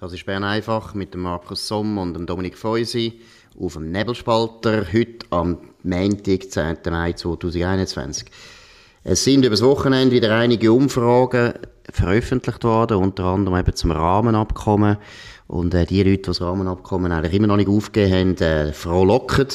Das ist Bern einfach mit dem Markus Somm und dem Dominik Feusi auf dem Nebelspalter heute am Montag, 10. Mai 2021. Es sind über das Wochenende wieder einige Umfragen veröffentlicht worden, unter anderem eben zum Rahmenabkommen. Und äh, die Leute, die das Rahmenabkommen eigentlich immer noch nicht aufgegeben haben, äh, frohlocken.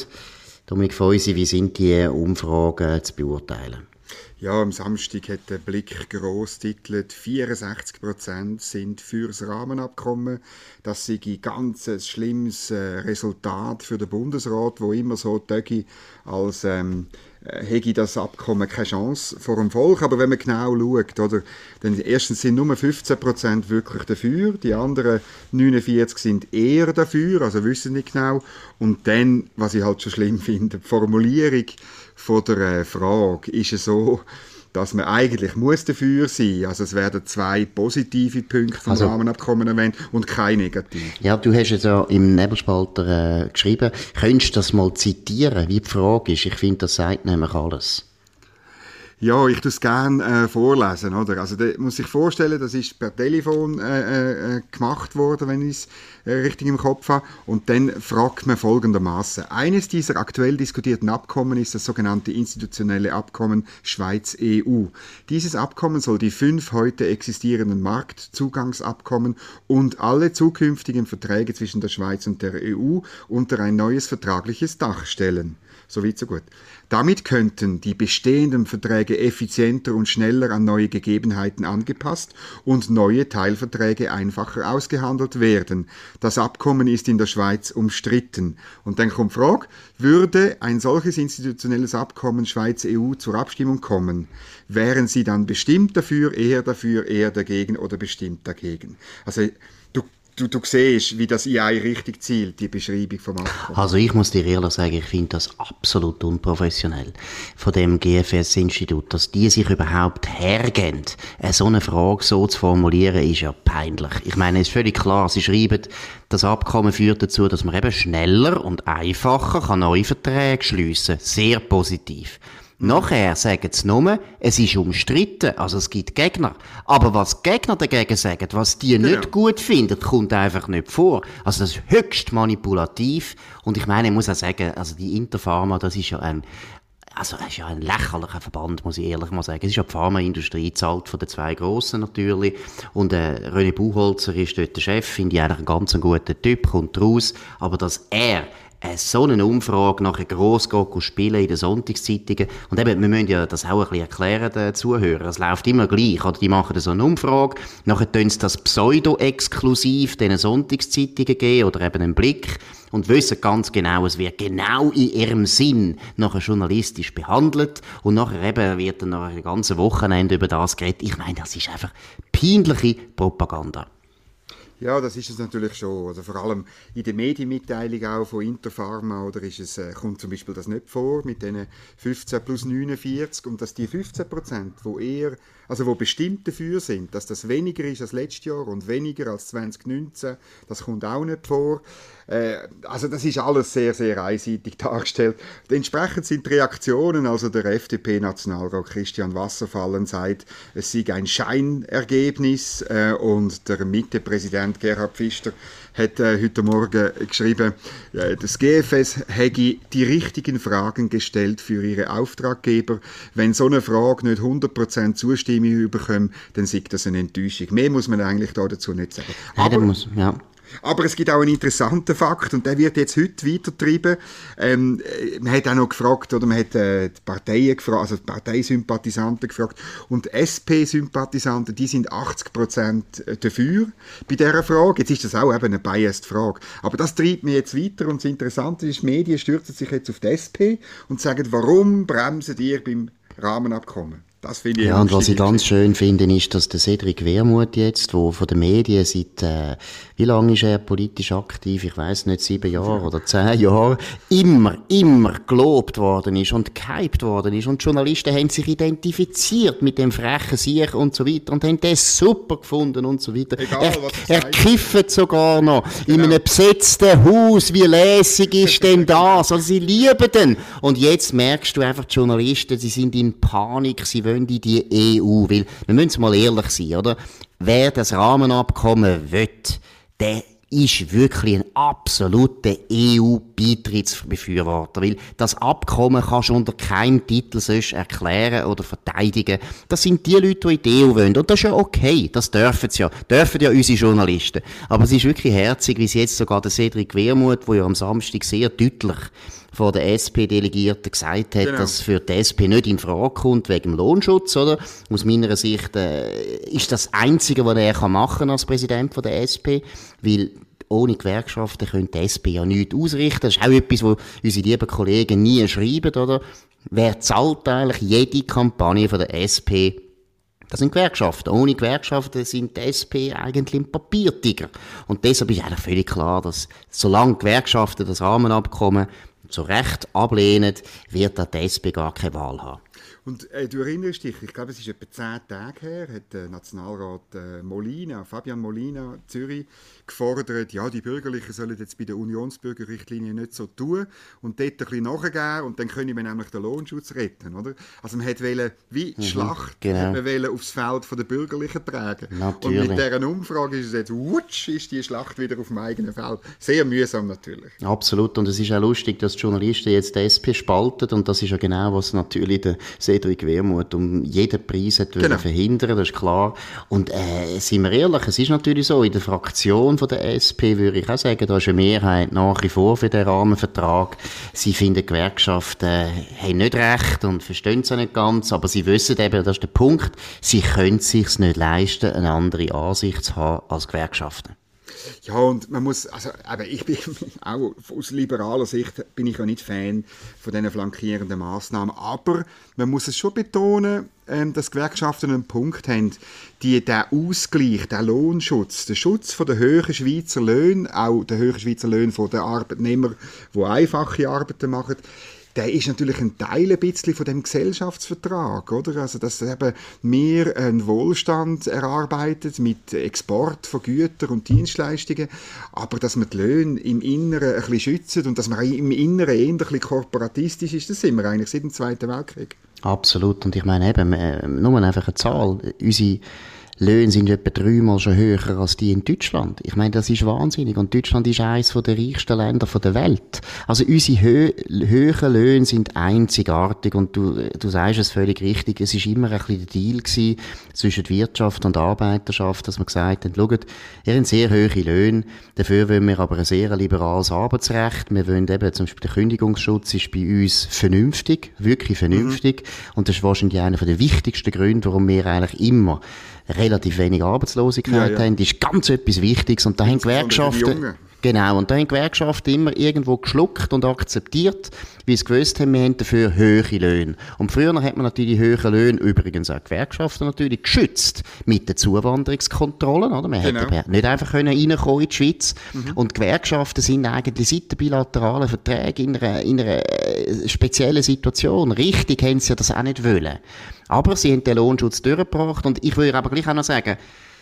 Dominik Feusi, wie sind die Umfragen zu beurteilen? Ja, am Samstag hat der Blick gross titelt, 64% sind für das Rahmenabkommen. Das sei ein ganz schlimmes äh, Resultat für den Bundesrat, wo immer so Tögi als ähm, äh, hätte das Abkommen keine Chance vor dem Volk. Aber wenn man genau schaut, oder, dann erstens sind nur 15% wirklich dafür, die anderen 49 sind eher dafür, also wissen nicht genau. Und dann, was ich halt schon schlimm finde, die Formulierung von der äh, Frage ist so, dass man eigentlich muss dafür sein. Also es werden zwei positive Punkte vom also, Rahmenabkommen erwähnt und keine negative. Ja, du hast es ja im Nebelspalter äh, geschrieben. Könntest du das mal zitieren, wie die Frage ist? Ich finde, das sagt nämlich alles. Ja, ich es gerne äh, vorlesen. Oder? Also, da muss ich vorstellen, das ist per Telefon äh, äh, gemacht worden, wenn ich es äh, richtig im Kopf habe. Und dann fragt man folgendermaßen: Eines dieser aktuell diskutierten Abkommen ist das sogenannte institutionelle Abkommen Schweiz-EU. Dieses Abkommen soll die fünf heute existierenden Marktzugangsabkommen und alle zukünftigen Verträge zwischen der Schweiz und der EU unter ein neues vertragliches Dach stellen. So weit, so gut. Damit könnten die bestehenden Verträge effizienter und schneller an neue Gegebenheiten angepasst und neue Teilverträge einfacher ausgehandelt werden. Das Abkommen ist in der Schweiz umstritten. Und dann kommt die Frage, würde ein solches institutionelles Abkommen Schweiz-EU zur Abstimmung kommen? Wären Sie dann bestimmt dafür, eher dafür, eher dagegen oder bestimmt dagegen? Also du, du siehst, wie das in eine Richtung zielt, die Beschreibung vom Abkommen. Also ich muss dir ehrlich sagen, ich finde das absolut unprofessionell von dem GFS-Institut, dass die sich überhaupt hergeben, so eine Frage so zu formulieren, ist ja peinlich. Ich meine, es ist völlig klar, sie schreiben, das Abkommen führt dazu, dass man eben schneller und einfacher neue Verträge schliessen kann. Sehr positiv. Nachher sagen sie nur, es ist umstritten, also es gibt Gegner. Aber was Gegner dagegen sagen, was die genau. nicht gut finden, kommt einfach nicht vor. Also das ist höchst manipulativ. Und ich meine, ich muss auch sagen, also die Interpharma, das ist ja ein, also das ist ja ein lächerlicher Verband, muss ich ehrlich mal sagen. Es ist ja die Pharmaindustrie, zahlt von den zwei Grossen natürlich. Und äh, René Buchholzer ist dort der Chef, finde ich eigentlich einen ganz guten Typ, kommt raus. Aber dass er so eine Umfrage nachher gross spielen in den Sonntagszeitungen. Und eben, wir müssen ja das auch ein bisschen erklären, den Zuhörern. Es läuft immer gleich, oder? Die machen so eine Umfrage, nachher tun sie das pseudo-exklusiv den Sonntagszeitungen geben oder eben einen Blick und wissen ganz genau, es wird genau in ihrem Sinn nachher journalistisch behandelt und nachher eben wird dann nach einem ganzen Wochenende über das geredet. Ich meine, das ist einfach peinliche Propaganda. Ja, das ist es natürlich schon. Also vor allem in der Medienmitteilung auch von Interpharma oder ist es, äh, kommt zum Beispiel das nicht vor mit den 15 plus 49 und dass die 15 Prozent, wo eher, also wo bestimmt dafür sind, dass das weniger ist als letztes Jahr und weniger als 2019, das kommt auch nicht vor. Äh, also das ist alles sehr, sehr einseitig dargestellt. Entsprechend sind die Reaktionen, also der FDP-Nationalrat Christian Wasserfallen sagt, es sei ein Scheinergebnis äh, und der Mitte-Präsident Gerhard Pfister hat äh, heute Morgen geschrieben, äh, das GFS hätte die richtigen Fragen gestellt für ihre Auftraggeber. Wenn so eine Frage nicht 100% Zustimmung bekommt, dann sieht das eine Enttäuschung. Mehr muss man eigentlich dazu nicht sagen. Aber, muss, ja. Aber es gibt auch einen interessanten Fakt und der wird jetzt heute weitertreiben. Ähm, man hat auch noch gefragt, oder man hat äh, die Parteien gefragt, also die Parteisympathisanten gefragt und SP-Sympathisanten, die sind 80% dafür bei dieser Frage. Jetzt ist das auch eben eine biased Frage. Aber das treibt mir jetzt weiter und das Interessante ist, die Medien stürzen sich jetzt auf die SP und sagen, warum bremsen ihr beim Rahmenabkommen? Das finde ich Ja, und was ich ganz schön finde, ist, dass der Cedric Wermuth jetzt, wo von den Medien seit, äh, wie lange ist er politisch aktiv? Ich weiß nicht, sieben Jahre oder zehn Jahre, immer, immer gelobt worden ist und gehypt worden ist. Und Journalisten haben sich identifiziert mit dem frechen Sieg und so weiter und haben das super gefunden und so weiter. Egal, er, er kifft sogar noch genau. in einem besetzten Haus. Wie lässig ist denn das? Also sie lieben den. Und jetzt merkst du einfach, die Journalisten, sie sind in Panik, sie wollen in die EU. Weil, wir müssen mal ehrlich sein, oder? Wer das Rahmenabkommen will, der ist wirklich ein absoluter EU-Beitrittsbefürworter, weil das Abkommen kannst du unter keinem Titel sonst erklären oder verteidigen. Das sind die Leute, die in die EU wollen. Und das ist ja okay, das dürfen sie ja, dürfen ja unsere Journalisten. Aber es ist wirklich herzig, wie sie jetzt sogar der Cedric Wermuth, der ja am Samstag sehr deutlich von der SP-Delegierten gesagt hat, genau. dass für die SP nicht in Frage kommt wegen dem Lohnschutz, oder? Aus meiner Sicht äh, ist das Einzige, was er machen als Präsident von der SP, weil ohne Gewerkschaften könnte die SP ja nichts ausrichten. Das ist auch etwas, wo unsere lieben Kollegen nie schreiben, oder? Wer zahlt eigentlich jede Kampagne von der SP? Das sind Gewerkschaften. Ohne Gewerkschaften sind die SP eigentlich ein Papiertiger. Und deshalb ist eigentlich völlig klar, dass solange Gewerkschaften das Rahmenabkommen zu Recht ablehnen, wird da die SP gar keine Wahl haben. Und äh, du erinnerst dich, ich glaube, es ist etwa zehn Tage her, hat der Nationalrat äh, Molina, Fabian Molina, Zürich, gefordert, ja, die Bürgerlichen sollen jetzt bei der Unionsbürgerrichtlinie nicht so tun und dort ein bisschen nachgeben und dann können wir nämlich den Lohnschutz retten, oder? Also man wollte wie die mhm, Schlacht genau. man aufs Feld der Bürgerlichen tragen. Natürlich. Und mit dieser Umfrage ist es jetzt, wutsch, ist die Schlacht wieder auf dem eigenen Feld. Sehr mühsam natürlich. Absolut und es ist auch lustig, dass die Journalisten jetzt die SP spalten und das ist ja genau, was natürlich der Cedric Wermuth um jeden Preis hat genau. verhindern, das ist klar. Und äh, sind wir ehrlich, es ist natürlich so, in der Fraktion von der SP würde ich auch sagen, da ist eine Mehrheit nach wie vor für den Rahmenvertrag. Sie finden, Gewerkschaften äh, haben nicht recht und verstehen es auch nicht ganz, aber sie wissen eben, das ist der Punkt, sie können es sich nicht leisten, eine andere Ansicht zu haben als Gewerkschaften. Ja, und man muss, also, aber ich bin auch aus liberaler Sicht bin ich ja nicht Fan von diesen flankierenden Maßnahmen. Aber man muss es schon betonen, ähm, dass Gewerkschaften einen Punkt haben, die der Ausgleich, der Lohnschutz, der Schutz von der höheren Schweizer Löhne, auch der höheren Schweizer Löhne von den Arbeitnehmern, die einfache Arbeiten machen, der ist natürlich ein Teil ein bisschen von dem Gesellschaftsvertrag, oder? Also, dass eben mehr einen Wohlstand erarbeitet mit Export von Gütern und Dienstleistungen, aber dass man die Löhne im Inneren ein bisschen schützt und dass man im Inneren eher ein bisschen korporatistisch ist, das sind wir eigentlich seit dem Zweiten Weltkrieg. Absolut. Und ich meine eben, äh, nur einfach eine Zahl. Unsere Löhne sind etwa dreimal schon höher als die in Deutschland. Ich meine, das ist wahnsinnig. Und Deutschland ist eines der reichsten Länder der Welt. Also unsere hö höheren Löhne sind einzigartig. Und du, du sagst es völlig richtig. Es ist immer ein bisschen der Deal gewesen zwischen Wirtschaft und Arbeiterschaft, dass man gesagt hat, schaut, ihr habt sehr hohe Löhne. Dafür wollen wir aber ein sehr liberales Arbeitsrecht. Wir wollen eben, zum Beispiel der Kündigungsschutz ist bei uns vernünftig, wirklich vernünftig. Mhm. Und das ist wahrscheinlich einer der wichtigsten Gründe, warum wir eigentlich immer relativ wenig Arbeitslosigkeit ja, ja. haben, ist ganz etwas Wichtiges. Und da haben Gewerkschaften, genau, und da haben Gewerkschaften immer irgendwo geschluckt und akzeptiert, wie sie gewusst haben, wir haben dafür höhere Löhne. Und früher hat man natürlich höhere Löhne, übrigens auch Gewerkschaften natürlich, geschützt mit den Zuwanderungskontrollen, oder? Man genau. hätte nicht einfach können reinkommen in die Schweiz. Mhm. Und Gewerkschaften sind eigentlich seit den bilateralen Verträgen in einer, in einer äh, speziellen Situation. Richtig haben sie ja das auch nicht wollen. Aber sie haben den Lohnschutz durchgebracht und ich würde aber gleich auch noch sagen, die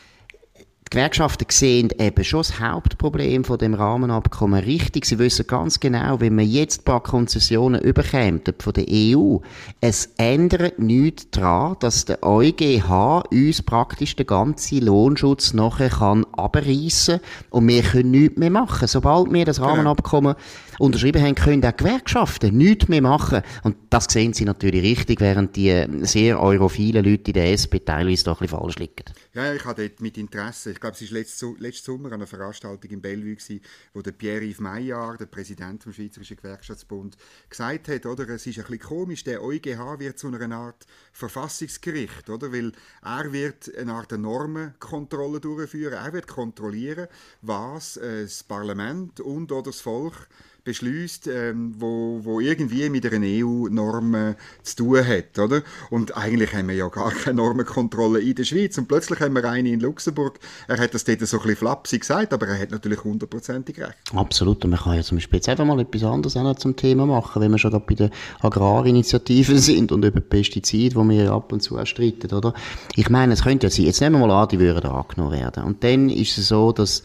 Gewerkschaften sehen eben schon das Hauptproblem von dem Rahmenabkommen richtig. Sie wissen ganz genau, wenn man jetzt ein paar Konzessionen überkämt von der EU, es ändert nichts daran, dass der EuGH uns praktisch den ganzen Lohnschutz nachher kann abreißen und wir können nichts mehr machen. Sobald wir das genau. Rahmenabkommen unterschrieben haben, können auch Gewerkschaften nichts mehr machen. Und das sehen sie natürlich richtig, während die sehr europhilen Leute in der SP teilweise doch ein bisschen falsch liegen. Ja, ich hatte dort mit Interesse, glaube, es war letzten, letzten Sommer an einer Veranstaltung in Bellevue, gewesen, wo der Pierre-Yves Maillard, der Präsident des Schweizerischen Gewerkschaftsbund, gesagt hat, oder, es ist ein bisschen komisch, der EuGH wird zu einer Art Verfassungsgericht, oder, weil er wird eine Art Normenkontrolle durchführen, er wird kontrollieren, was äh, das Parlament und oder das Volk beschließt, ähm, wo, wo irgendwie mit einer EU-Norm äh, zu tun hat, oder? Und eigentlich haben wir ja gar keine Normenkontrolle in der Schweiz und plötzlich haben wir eine in Luxemburg. Er hat das dort so ein bisschen flapsig gesagt, aber er hat natürlich hundertprozentig recht. Absolut, und man kann ja zum Beispiel jetzt einfach mal etwas anderes auch noch zum Thema machen, wenn wir schon bei den Agrarinitiativen sind und über Pestizide, wo wir ab und zu streiten, oder? Ich meine, es könnte ja sein, jetzt nehmen wir mal an, die würden angenommen werden. Und dann ist es so, dass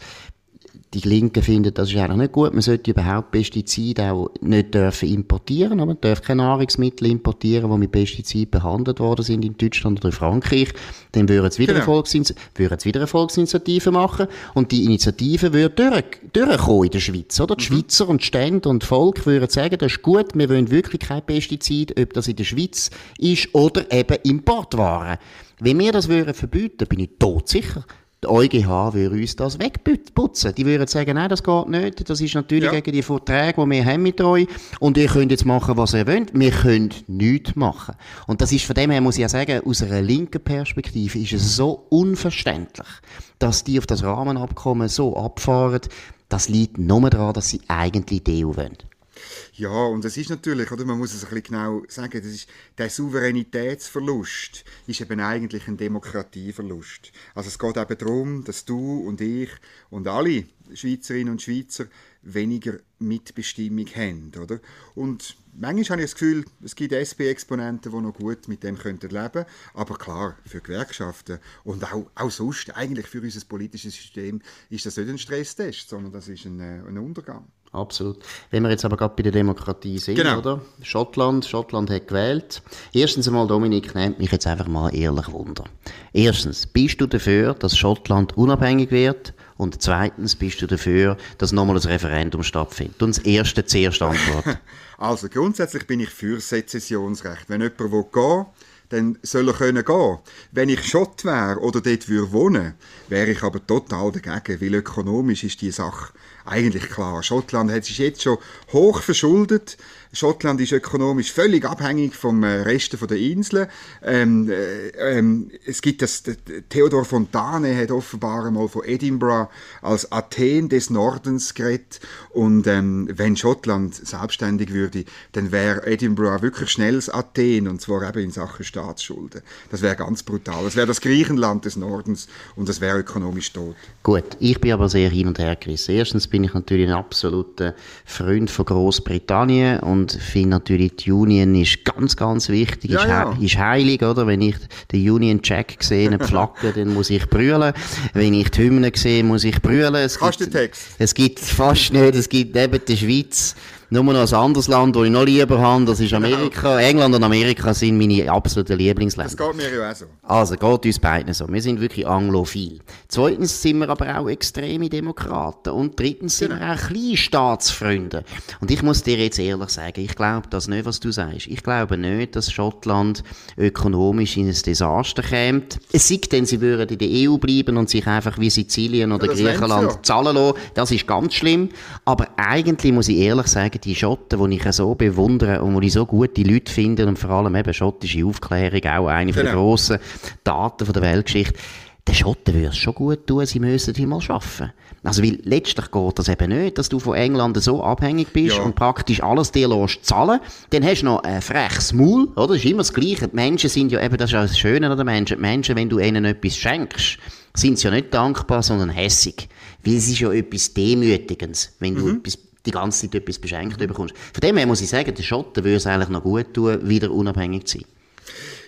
die Linken finden, das ist eigentlich nicht gut. Man sollte überhaupt Pestizide auch nicht dürfen importieren. Aber man darf keine Nahrungsmittel importieren, die mit Pestiziden behandelt worden sind in Deutschland oder in Frankreich. Dann würden sie wieder, genau. würden wieder eine Volksinitiative machen. Und die Initiative würde durch, durchkommen in der Schweiz, oder? Die mhm. Schweizer und Stände und Volk würden sagen, das ist gut, wir wollen wirklich kein Pestizid, ob das in der Schweiz ist oder eben Importwaren. Wenn wir das würden verbieten, bin ich todsicher, die EuGH würde uns das wegputzen. Die würden sagen, nein, das geht nicht. Das ist natürlich ja. gegen die Verträge, die wir haben mit euch. Und ihr könnt jetzt machen, was ihr wollt. Wir können nichts machen. Und das ist von dem her, muss ich ja sagen, aus einer linken Perspektive ist es so unverständlich, dass die auf das Rahmenabkommen so abfahren. Das liegt nur daran, dass sie eigentlich die EU wollen. Ja, und es ist natürlich, oder, man muss es ein bisschen genau sagen, das ist, der Souveränitätsverlust ist eben eigentlich ein Demokratieverlust. Also es geht eben darum, dass du und ich und alle Schweizerinnen und Schweizer weniger Mitbestimmung haben, oder? Und manchmal habe ich das Gefühl, es gibt SP-Exponenten, die noch gut mit dem könnten leben aber klar, für Gewerkschaften und auch, auch sonst, eigentlich für unser politisches System, ist das nicht ein Stresstest, sondern das ist ein, äh, ein Untergang. Absolut. Wenn wir jetzt aber gerade bei der Demokratie sind, genau. oder? Schottland, Schottland hat gewählt. Erstens einmal, Dominik, nimmt mich jetzt einfach mal ehrlich Wunder. Erstens, bist du dafür, dass Schottland unabhängig wird? Und zweitens, bist du dafür, dass nochmal ein Referendum stattfindet? Und das erste zuerst Antwort. also, grundsätzlich bin ich für Sezessionsrecht. Wenn jemand will gehen dann soll er können. Wenn ich Schott wäre oder dort würde wohnen, wäre ich aber total dagegen, weil ökonomisch ist die Sache eigentlich klar. Schottland hat sich jetzt schon hoch verschuldet. Schottland ist ökonomisch völlig abhängig vom äh, Rest der Inseln. Ähm, äh, ähm, es gibt das, Theodor Fontane hat offenbar einmal von Edinburgh als Athen des Nordens geredet. Und ähm, wenn Schottland selbstständig würde, dann wäre Edinburgh wirklich schnelles Athen, und zwar eben in Sachen Staatsschulden. Das wäre ganz brutal. Das wäre das Griechenland des Nordens und das wäre ökonomisch tot. Gut, ich bin aber sehr hin und her gerissen. Erstens bin ich natürlich ein absoluter Freund von Großbritannien und finde natürlich, die Union ist ganz, ganz wichtig, ja, ist, ja. ist heilig, oder? Wenn ich den Union Jack sehe, einen Flagge, dann muss ich brüllen. Wenn ich die Hymne sehe, muss ich brüllen. Es Kannst du Text? Es gibt fast nicht, es gibt neben der Schweiz nur noch ein anderes Land, das ich noch lieber habe, das ist. Amerika. Genau. England und Amerika sind meine absoluten Lieblingsländer. Das geht mir ja auch so. Also, geht uns beiden so. Wir sind wirklich anglophil. Zweitens sind wir aber auch extreme Demokraten. Und drittens sind genau. wir auch Kleinstaatsfreunde. Und ich muss dir jetzt ehrlich sagen, ich glaube das nicht, was du sagst. Ich glaube nicht, dass Schottland ökonomisch in ein Desaster kommt. Es sei denn, sie würden in der EU bleiben und sich einfach wie Sizilien oder ja, Griechenland ja. zahlen lassen. Das ist ganz schlimm. Aber eigentlich muss ich ehrlich sagen, sagen, die Schotten, die ich so bewundere und wo ich so gute Leute finde und vor allem eben schottische Aufklärung, auch eine genau. der grossen Daten der Weltgeschichte, den Schotten würde es schon gut tun, sie müssen hier mal arbeiten. Also, weil letztlich geht das eben nicht, dass du von England so abhängig bist ja. und praktisch alles dir lässt zahlen. Dann hast du noch ein freches Maul, oder? Das ist immer das Gleiche. Die Menschen sind ja eben, das ist ja das Schöne an den Menschen. Die Menschen, wenn du ihnen etwas schenkst, sind sie ja nicht dankbar, sondern hässig. Weil es ist ja etwas Demütigendes, wenn du mhm. etwas die ganze Zeit etwas beschenkt bekommst. Von dem her muss ich sagen, der Schotten würde es eigentlich noch gut tun, wieder unabhängig zu sein.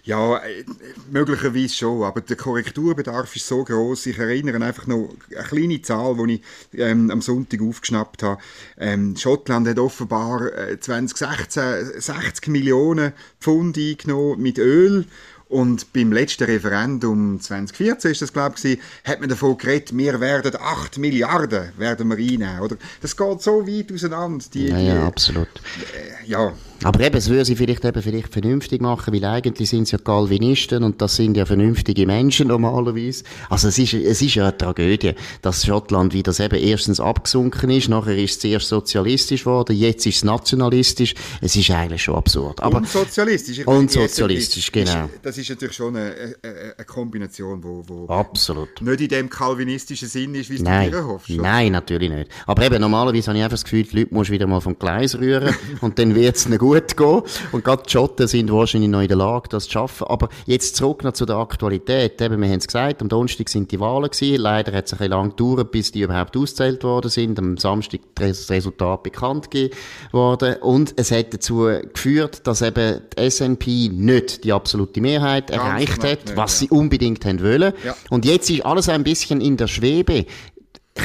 Ja, äh, möglicherweise schon, aber der Korrekturbedarf ist so groß. Ich erinnere einfach noch eine kleine Zahl, die ich ähm, am Sonntag aufgeschnappt habe. Ähm, Schottland hat offenbar äh, 2016 60 Millionen Pfund eingenommen mit Öl und beim letzten Referendum 2014 ist das, glaube ich, hat man davon geredet, wir werden 8 Milliarden werden wir einnehmen. Oder? Das geht so weit auseinander. Die, ja, ja, absolut. Äh, ja. Aber eben, es würde sie vielleicht eben vielleicht vernünftig machen, weil eigentlich sind sie ja Calvinisten und das sind ja vernünftige Menschen normalerweise. Also es ist, es ist ja eine Tragödie, dass Schottland wieder eben erstens abgesunken ist, nachher ist es zuerst sozialistisch geworden, jetzt ist es nationalistisch. Es ist eigentlich schon absurd. Aber, und sozialistisch. Ich und sozialistisch, genau. Ist, das ist natürlich schon eine, eine, eine Kombination, wo, wo Absolut. nicht in dem calvinistischen Sinn ist, wie es Nein. du hoffst. Nein, natürlich nicht. Aber eben, normalerweise habe ich einfach das Gefühl, die Leute musst wieder mal vom Gleis rühren und dann wird es nicht gut gehen. Und gerade die Schotten sind wahrscheinlich noch in der Lage, das zu schaffen. Aber jetzt zurück noch zu der Aktualität. Eben, wir haben es gesagt, am Donnerstag sind die Wahlen gewesen. Leider hat es ein bisschen lang gedauert, bis die überhaupt ausgezählt worden sind. Am Samstag das Resultat bekannt gegeben worden. Und es hat dazu geführt, dass eben die SNP nicht die absolute Mehrheit erreicht hat, was sie unbedingt haben wollen. Ja. Und jetzt ist alles ein bisschen in der Schwebe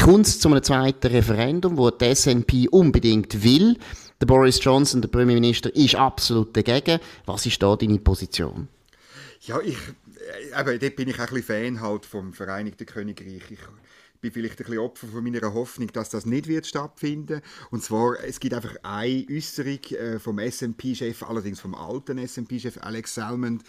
kommt es zu einem zweiten Referendum, wo die SNP unbedingt will. Der Boris Johnson, der Premierminister, ist absolut dagegen. Was ist da deine Position? Ja, ich, aber äh, dort bin ich ein bisschen Fan halt vom Vereinigten Königreich. Ich bin vielleicht ein bisschen Opfer von meiner Hoffnung, dass das nicht wird stattfinden. Und zwar, es gibt einfach eine Äußerung äh, vom S&P-Chef, allerdings vom alten S&P-Chef Alex Salmond,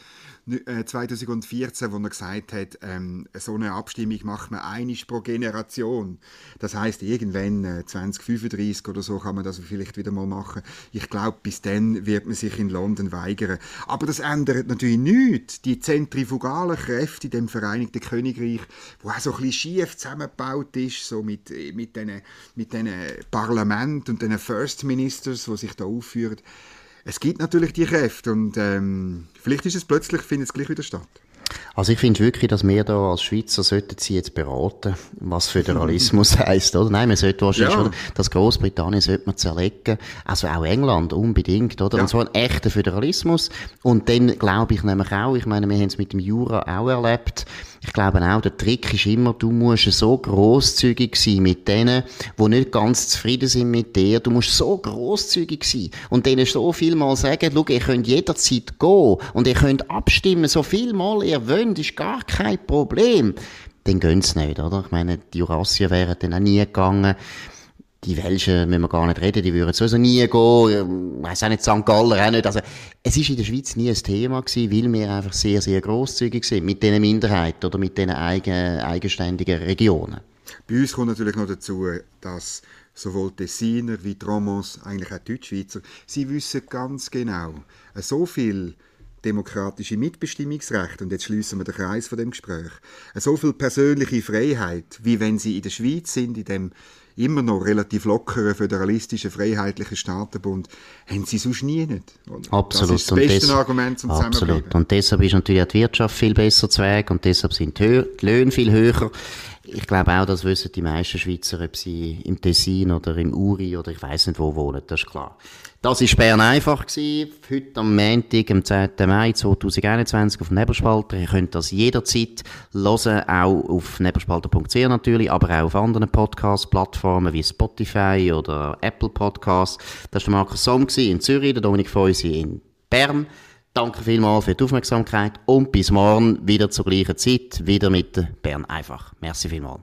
2014, äh, wo er gesagt hat, ähm, so eine Abstimmung macht man einig pro Generation. Das heißt, irgendwann äh, 2035 oder so kann man das vielleicht wieder mal machen. Ich glaube, bis dann wird man sich in London weigern. Aber das ändert natürlich nichts. Die zentrifugalen Kräfte in dem Vereinigten Königreich, wo auch so ein bisschen schief zusammengebaut ist, so mit, mit diesen mit Parlament und den First Ministers, die sich da aufführen, es gibt natürlich die Kräfte und ähm, vielleicht ist es plötzlich, findet es gleich wieder statt. Also ich finde wirklich, dass wir da als Schweizer sollten sie jetzt beraten, was Föderalismus heisst, oder? Nein, man sollte wahrscheinlich ja. schon, das Großbritannien sollte man zerlegen, also auch England unbedingt, oder? Ja. Und so ein echter Föderalismus. Und dann glaube ich nämlich auch, ich meine, wir haben es mit dem Jura auch erlebt, ich glaube auch, der Trick ist immer, du musst so großzügig sein mit denen, die nicht ganz zufrieden sind mit dir. Du musst so großzügig sein und denen so viel mal sagen, schau, ihr könnt jederzeit gehen und ihr könnt abstimmen, so viel mal ihr wollt, ist gar kein Problem. Dann gehen sie nicht, oder? Ich meine, die Jurassier wären dann auch nie gegangen die Welschen müssen wir gar nicht reden, die würden sowieso nie gehen, ich auch nicht, St. Galler auch nicht. Also, es ist in der Schweiz nie ein Thema gewesen, weil wir einfach sehr, sehr grosszügig sind mit diesen Minderheiten oder mit diesen eigen, eigenständigen Regionen. Bei uns kommt natürlich noch dazu, dass sowohl Tessiner wie Tromos, eigentlich auch Deutschschweizer, sie wissen ganz genau, so viel demokratische Mitbestimmungsrecht, und jetzt schließen wir den Kreis von dem Gespräch, so viel persönliche Freiheit, wie wenn sie in der Schweiz sind, in dem immer noch relativ lockeren, föderalistischen, freiheitlichen Staatenbund, haben sie sonst nie nicht. Absolut. Das ist das beste Argument zum Absolut. Und deshalb ist natürlich auch die Wirtschaft viel besser zu Weg und deshalb sind die Löhne viel höher. Ich glaube auch, das wissen die meisten Schweizer, ob sie im Tessin oder im Uri oder ich weiß nicht wo wohnen, das ist klar. Das war Bern einfach. Gewesen. Heute am Montag, am 10. Mai 2021 auf Nebelspalter. Ihr könnt das jederzeit hören, auch auf nebelspalter.ch natürlich, aber auch auf anderen Podcast-Plattformen wie Spotify oder Apple Podcasts. Das war der Markus Somm in Zürich, der Dominik Feusi in Bern. Danke vielmals für die Aufmerksamkeit und bis morgen wieder zur gleichen Zeit, wieder mit Bern einfach. Merci vielmals.